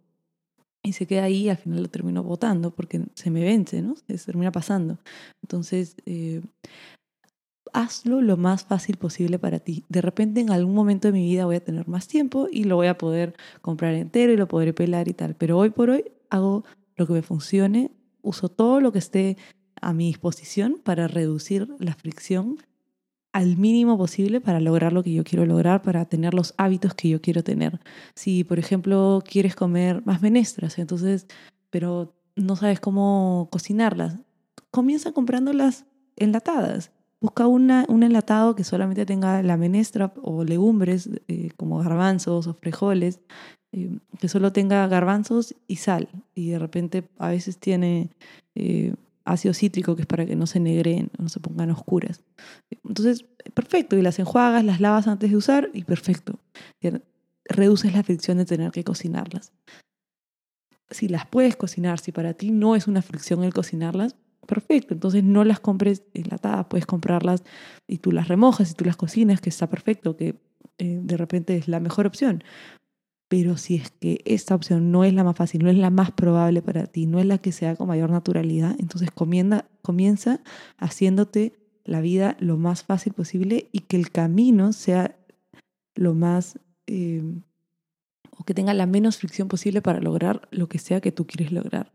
y se queda ahí al final lo termino botando porque se me vence, ¿no? Se termina pasando. Entonces, eh, hazlo lo más fácil posible para ti. De repente en algún momento de mi vida voy a tener más tiempo y lo voy a poder comprar entero y lo podré pelar y tal. Pero hoy por hoy hago lo que me funcione, uso todo lo que esté a mi disposición para reducir la fricción al mínimo posible para lograr lo que yo quiero lograr, para tener los hábitos que yo quiero tener. Si, por ejemplo, quieres comer más menestras, entonces, pero no sabes cómo cocinarlas, comienza comprándolas enlatadas. Busca una, un enlatado que solamente tenga la menestra o legumbres eh, como garbanzos o frijoles, eh, que solo tenga garbanzos y sal. Y de repente a veces tiene eh, ácido cítrico, que es para que no se negreen, no se pongan oscuras. Entonces, perfecto, y las enjuagas, las lavas antes de usar y perfecto. Reduces la fricción de tener que cocinarlas. Si las puedes cocinar, si para ti no es una fricción el cocinarlas, perfecto. Entonces no las compres enlatadas, puedes comprarlas y tú las remojas y tú las cocinas, que está perfecto, que eh, de repente es la mejor opción. Pero si es que esta opción no es la más fácil, no es la más probable para ti, no es la que sea con mayor naturalidad, entonces comienza, comienza haciéndote la vida lo más fácil posible y que el camino sea lo más, eh, o que tenga la menos fricción posible para lograr lo que sea que tú quieres lograr.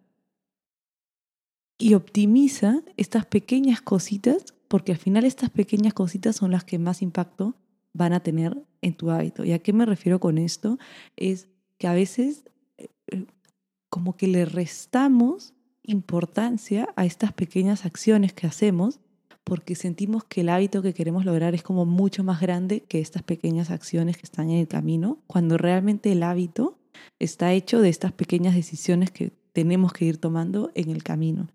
Y optimiza estas pequeñas cositas, porque al final estas pequeñas cositas son las que más impacto van a tener en tu hábito. ¿Y a qué me refiero con esto? Es que a veces eh, eh, como que le restamos importancia a estas pequeñas acciones que hacemos porque sentimos que el hábito que queremos lograr es como mucho más grande que estas pequeñas acciones que están en el camino, cuando realmente el hábito está hecho de estas pequeñas decisiones que tenemos que ir tomando en el camino.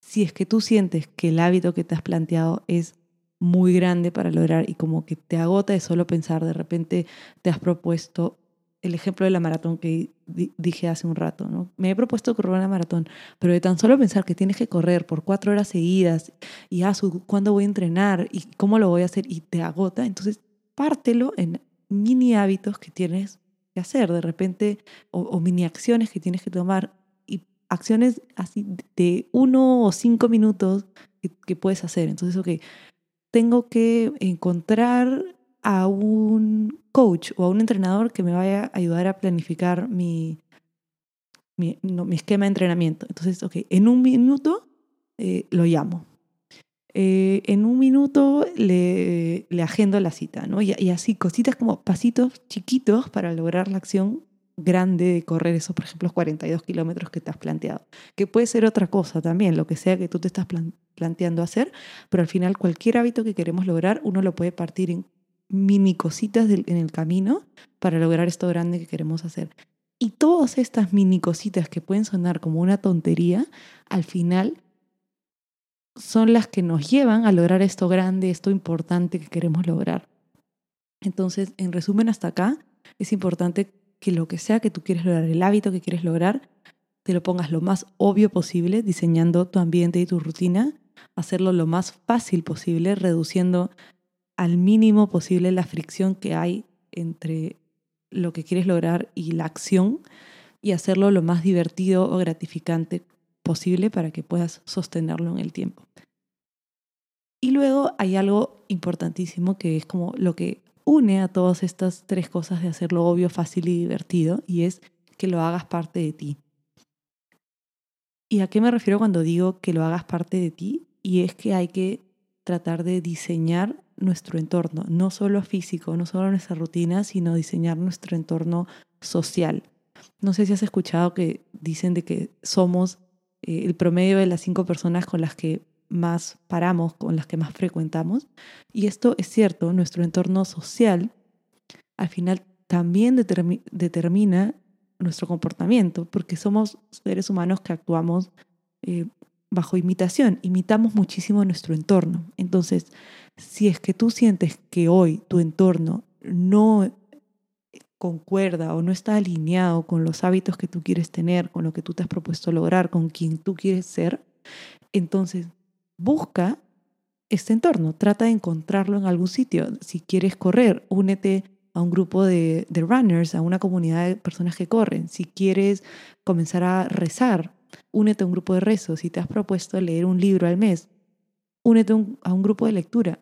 Si es que tú sientes que el hábito que te has planteado es muy grande para lograr y como que te agota de solo pensar, de repente te has propuesto el ejemplo de la maratón que dije hace un rato, ¿no? Me he propuesto correr una maratón, pero de tan solo pensar que tienes que correr por cuatro horas seguidas y ah, cuándo voy a entrenar y cómo lo voy a hacer y te agota, entonces pártelo en mini hábitos que tienes que hacer de repente o, mini acciones que tienes que tomar y acciones así de uno o cinco minutos que, que puedes hacer. Entonces, ok, tengo que encontrar a un coach o a un entrenador que me vaya a ayudar a planificar mi, mi, esquema de entrenamiento. Entonces, ok, en un minuto eh, lo llamo. Eh, en un minuto le, le, agendo la cita, ¿no? Y, y, así, cositas como pasitos chiquitos para lograr la acción grande de correr esos, por ejemplo, 42 kilómetros que te has planteado. Que puede ser otra cosa también, lo que sea que tú te estás planteando hacer, pero al final cualquier hábito que queremos lograr, uno lo puede partir en mini cositas en el camino para lograr esto grande que queremos hacer. Y todas estas mini cositas que pueden sonar como una tontería, al final son las que nos llevan a lograr esto grande, esto importante que queremos lograr. Entonces, en resumen, hasta acá es importante que lo que sea que tú quieres lograr, el hábito que quieres lograr, te lo pongas lo más obvio posible, diseñando tu ambiente y tu rutina, hacerlo lo más fácil posible, reduciendo al mínimo posible la fricción que hay entre lo que quieres lograr y la acción y hacerlo lo más divertido o gratificante posible para que puedas sostenerlo en el tiempo. Y luego hay algo importantísimo que es como lo que une a todas estas tres cosas de hacerlo obvio, fácil y divertido, y es que lo hagas parte de ti. ¿Y a qué me refiero cuando digo que lo hagas parte de ti? Y es que hay que tratar de diseñar nuestro entorno, no solo físico, no solo nuestra rutina, sino diseñar nuestro entorno social. No sé si has escuchado que dicen de que somos eh, el promedio de las cinco personas con las que más paramos, con las que más frecuentamos. Y esto es cierto, nuestro entorno social al final también determina nuestro comportamiento, porque somos seres humanos que actuamos eh, bajo imitación, imitamos muchísimo nuestro entorno. Entonces, si es que tú sientes que hoy tu entorno no concuerda o no está alineado con los hábitos que tú quieres tener, con lo que tú te has propuesto lograr, con quien tú quieres ser, entonces busca este entorno, trata de encontrarlo en algún sitio. Si quieres correr, únete a un grupo de, runners, a una comunidad de personas que corren. Si quieres comenzar a rezar, únete a un grupo de rezo. Si te has propuesto leer un libro al mes, únete a un grupo de lectura.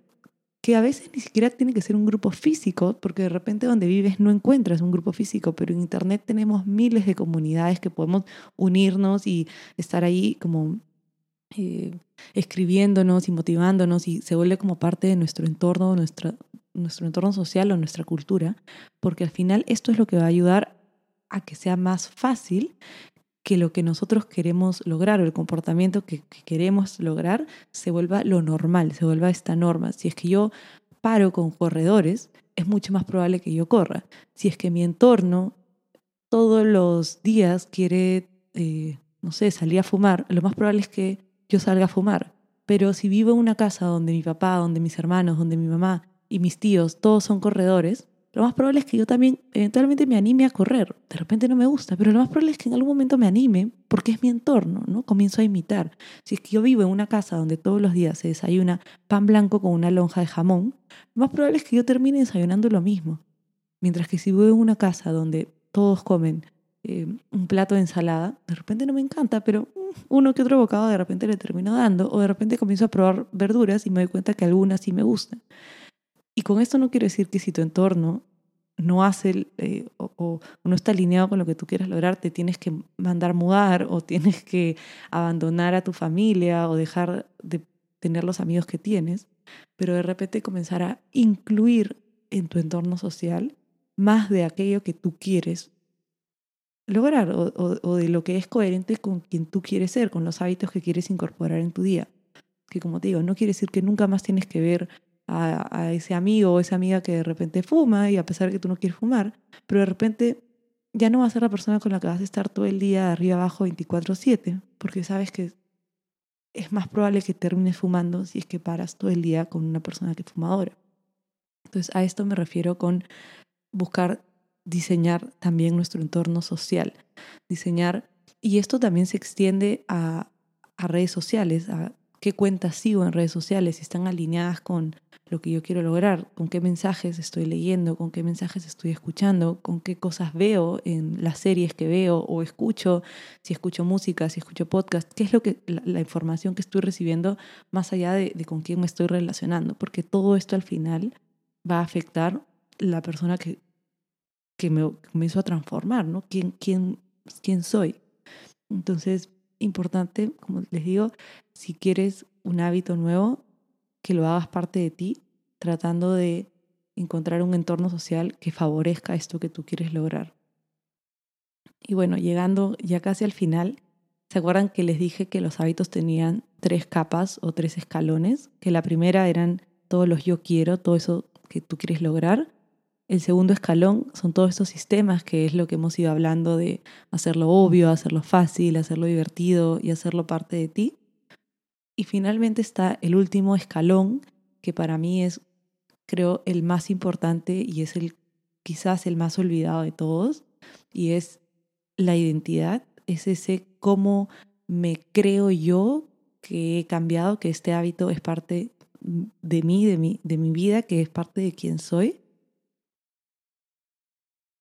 Que a veces ni siquiera tiene que ser un grupo físico, porque de repente donde vives no encuentras un grupo físico, pero en Internet tenemos miles de comunidades que podemos unirnos y estar ahí como eh, escribiéndonos y motivándonos y se vuelve como parte de nuestro entorno, nuestra, nuestro entorno social o nuestra cultura, porque al final esto es lo que va a ayudar a que sea más fácil que lo que nosotros queremos lograr o el comportamiento que, queremos lograr se vuelva lo normal, se vuelva esta norma. Si es que yo paro con corredores, es mucho más probable que yo corra. Si es que mi entorno todos los días quiere, eh, no sé, salir a fumar, lo más probable es que yo salga a fumar. Pero si vivo en una casa donde mi papá, donde mis hermanos, donde mi mamá y mis tíos, todos son corredores, lo más probable es que yo también eventualmente me anime a correr. De repente no me gusta, pero lo más probable es que en algún momento me anime porque es mi entorno, ¿no? Comienzo a imitar. Si es que yo vivo en una casa donde todos los días se desayuna pan blanco con una lonja de jamón, lo más probable es que yo termine desayunando lo mismo. Mientras que si vivo en una casa donde todos comen eh, un plato de ensalada, de repente no me encanta, pero uno que otro bocado de repente le termino dando, o de repente comienzo a probar verduras y me doy cuenta que algunas sí me gustan. Y con esto no quiero decir que si tu entorno no hace eh, o, no está alineado con lo que tú quieres lograr, te tienes que mandar mudar o tienes que abandonar a tu familia o dejar de tener los amigos que tienes, pero de repente comenzar a incluir en tu entorno social más de aquello que tú quieres lograr o, de lo que es coherente con quien tú quieres ser, con los hábitos que quieres incorporar en tu día. Que como te digo, no quiere decir que nunca más tienes que ver a, ese amigo o esa amiga que de repente fuma y a pesar de que tú no quieres fumar, pero de repente ya no va a ser la persona con la que vas a estar todo el día arriba abajo 24/7, porque sabes que es más probable que termines fumando si es que paras todo el día con una persona que es fumadora. Entonces a esto me refiero con buscar diseñar también nuestro entorno social, diseñar, y esto también se extiende a, a redes sociales, a qué cuentas sigo en redes sociales, si están alineadas con lo que yo quiero lograr, con qué mensajes estoy leyendo, con qué mensajes estoy escuchando, con qué cosas veo en las series que veo o escucho, si escucho música, si escucho podcast, qué es lo que la, información que estoy recibiendo más allá de, con quién me estoy relacionando, porque todo esto al final va a afectar la persona que, que me comienzo a transformar, ¿no? ¿Quién, quién, quién soy? Entonces, importante, como les digo, si quieres un hábito nuevo, que lo hagas parte de ti, tratando de encontrar un entorno social que favorezca esto que tú quieres lograr. Y bueno, llegando ya casi al final, ¿se acuerdan que les dije que los hábitos tenían tres capas o tres escalones? Que la primera eran todos los yo quiero, todo eso que tú quieres lograr. El segundo escalón son todos estos sistemas, que es lo que hemos ido hablando de hacerlo obvio, hacerlo fácil, hacerlo divertido y hacerlo parte de ti. Y finalmente está el último escalón, que para mí es, creo, el más importante y es el quizás el más olvidado de todos, y es la identidad, es ese cómo me creo yo que he cambiado, que este hábito es parte de mí, de mi, de mi vida, que es parte de quien soy.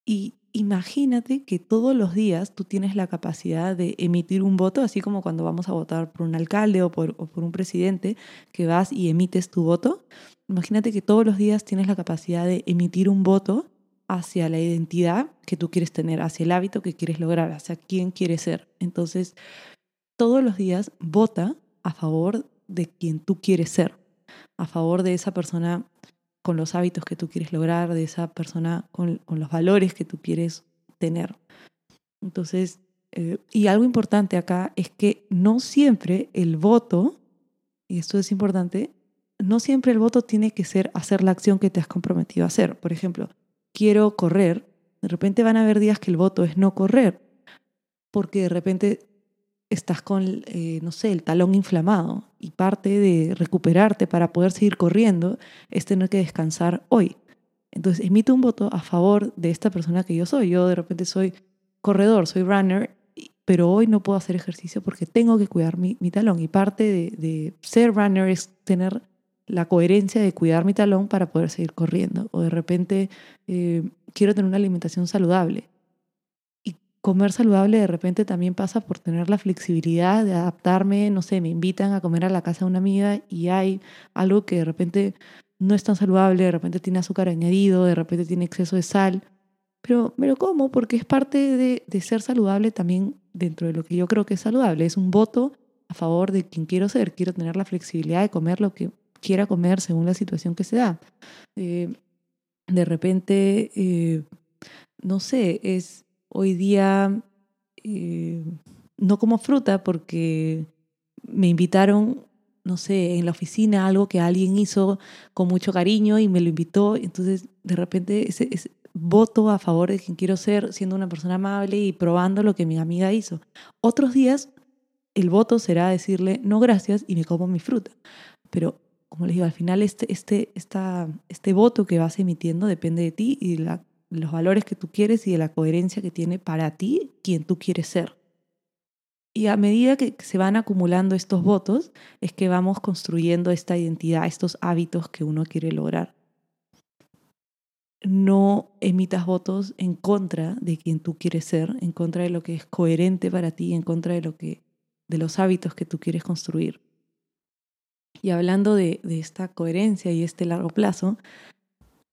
Y imagínate que todos los días tú tienes la capacidad de emitir un voto, así como cuando vamos a votar por un alcalde o por, un presidente, que vas y emites tu voto. Imagínate que todos los días tienes la capacidad de emitir un voto hacia la identidad que tú quieres tener, hacia el hábito que quieres lograr, hacia quién quieres ser. Entonces, todos los días vota a favor de quien tú quieres ser, a favor de esa persona con los hábitos que tú quieres lograr, de esa persona con, los valores que tú quieres tener. Entonces, eh, y algo importante acá es que no siempre el voto, y esto es importante, no siempre el voto tiene que ser hacer la acción que te has comprometido a hacer. Por ejemplo, quiero correr, de repente van a haber días que el voto es no correr, porque de repente estás con, eh, no sé, el talón inflamado y parte de recuperarte para poder seguir corriendo es tener que descansar hoy. Entonces emito un voto a favor de esta persona que yo soy. Yo de repente soy corredor, soy runner, pero hoy no puedo hacer ejercicio porque tengo que cuidar mi, talón. Y parte de, ser runner es tener la coherencia de cuidar mi talón para poder seguir corriendo. O de repente eh, quiero tener una alimentación saludable comer saludable de repente también pasa por tener la flexibilidad de adaptarme, no sé, me invitan a comer a la casa de una amiga y hay algo que de repente no es tan saludable, de repente tiene azúcar añadido, de repente tiene exceso de sal, pero me lo como porque es parte de, de ser saludable también dentro de lo que yo creo que es saludable, es un voto a favor de quien quiero ser, quiero tener la flexibilidad de comer lo que quiera comer según la situación que se da. Eh, de repente, eh, no sé, es Hoy día eh, no como fruta porque me invitaron, no sé, en la oficina algo que alguien hizo con mucho cariño y me lo invitó. Entonces, de repente, ese, voto a favor de quien quiero ser, siendo una persona amable y probando lo que mi amiga hizo. Otros días, el voto será decirle no gracias y me como mi fruta. Pero, como les digo, al final este, este, esta, este voto que vas emitiendo depende de ti y de la los valores que tú quieres y de la coherencia que tiene para ti quien tú quieres ser. Y a medida que se van acumulando estos votos, es que vamos construyendo esta identidad, estos hábitos que uno quiere lograr. No emitas votos en contra de quien tú quieres ser, en contra de lo que es coherente para ti, en contra de lo que de los hábitos que tú quieres construir. Y hablando de, de esta coherencia y este largo plazo,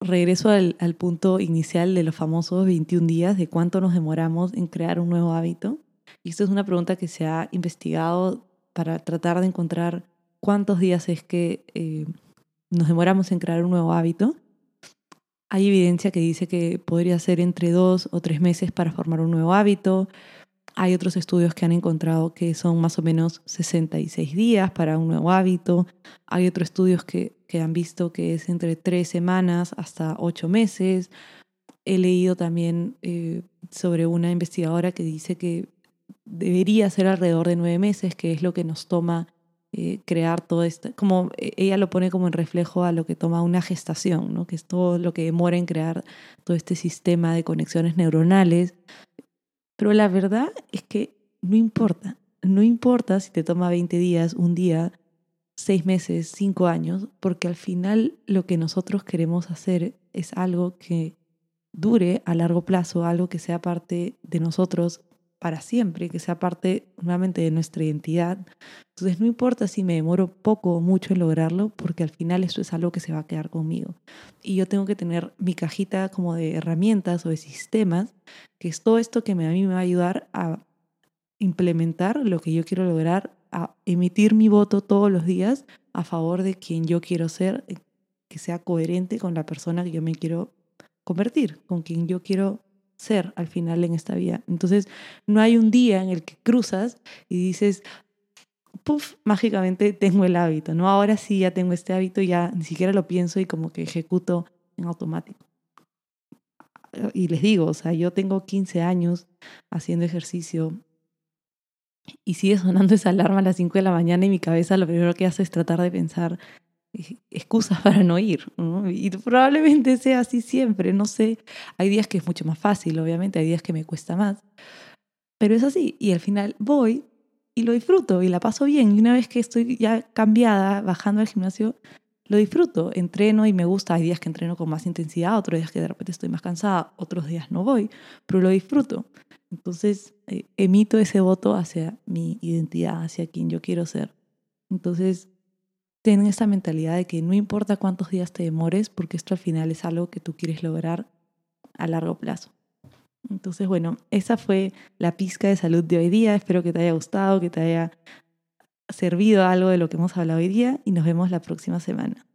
regreso al, punto inicial de los famosos 21 días, de cuánto nos demoramos en crear un nuevo hábito. Y esto es una pregunta que se ha investigado para tratar de encontrar cuántos días es que eh, nos demoramos en crear un nuevo hábito. Hay evidencia que dice que podría ser entre dos o tres meses para formar un nuevo hábito. Hay otros estudios que han encontrado que son más o menos 66 días para un nuevo hábito. Hay otros estudios que, que han visto que es entre tres semanas hasta ocho meses. He leído también eh, sobre una investigadora que dice que debería ser alrededor de nueve meses, que es lo que nos toma eh, crear todo esto. Como e, ella lo pone como en reflejo a lo que toma una gestación, ¿no? que es todo lo que demora en crear todo este sistema de conexiones neuronales pero la verdad es que no importa. No importa si te toma 20 días, un día, seis meses, cinco años, porque al final lo que nosotros queremos hacer es algo que dure a largo plazo, algo que sea parte de nosotros para siempre, que sea parte nuevamente de nuestra identidad. Entonces no importa si me demoro poco o mucho en lograrlo, porque al final eso es algo que se va a quedar conmigo. Y yo tengo que tener mi cajita como de herramientas o de sistemas, que es todo esto que a mí me va a ayudar a implementar lo que yo quiero lograr, a emitir mi voto todos los días a favor de quien yo quiero ser, eh, que sea coherente con la persona que yo me quiero convertir, con quien yo quiero ser al final en esta vida. Entonces, no hay un día en el que cruzas y dices, puff, mágicamente tengo el hábito, ¿no? Ahora sí ya tengo este hábito, ya ni siquiera lo pienso y como que ejecuto en automático. Y les digo, o sea, yo tengo 15 años haciendo ejercicio y sigue sonando esa alarma a las 5 de la mañana y mi cabeza lo primero que hace es tratar de pensar excusas para no ir. Y probablemente sea así siempre, no sé. Hay días que es mucho más fácil, obviamente, hay días que me cuesta más. Pero es así. Y al final voy y lo disfruto y la paso bien. Y una vez que estoy ya cambiada, bajando al gimnasio, lo disfruto, entreno y me gusta. Hay días que entreno con más intensidad, otros días que de repente estoy más cansada, otros días no voy, pero lo disfruto. Entonces, eh, emito ese voto hacia mi identidad, hacia quien yo quiero ser. Entonces, ten esa mentalidad de que no importa cuántos días te demores, porque esto al final es algo que tú quieres lograr a largo plazo. Entonces, bueno, esa fue la pizca de salud de hoy día. Espero que te haya gustado, que te haya servido algo de lo que hemos hablado hoy día y nos vemos la próxima semana.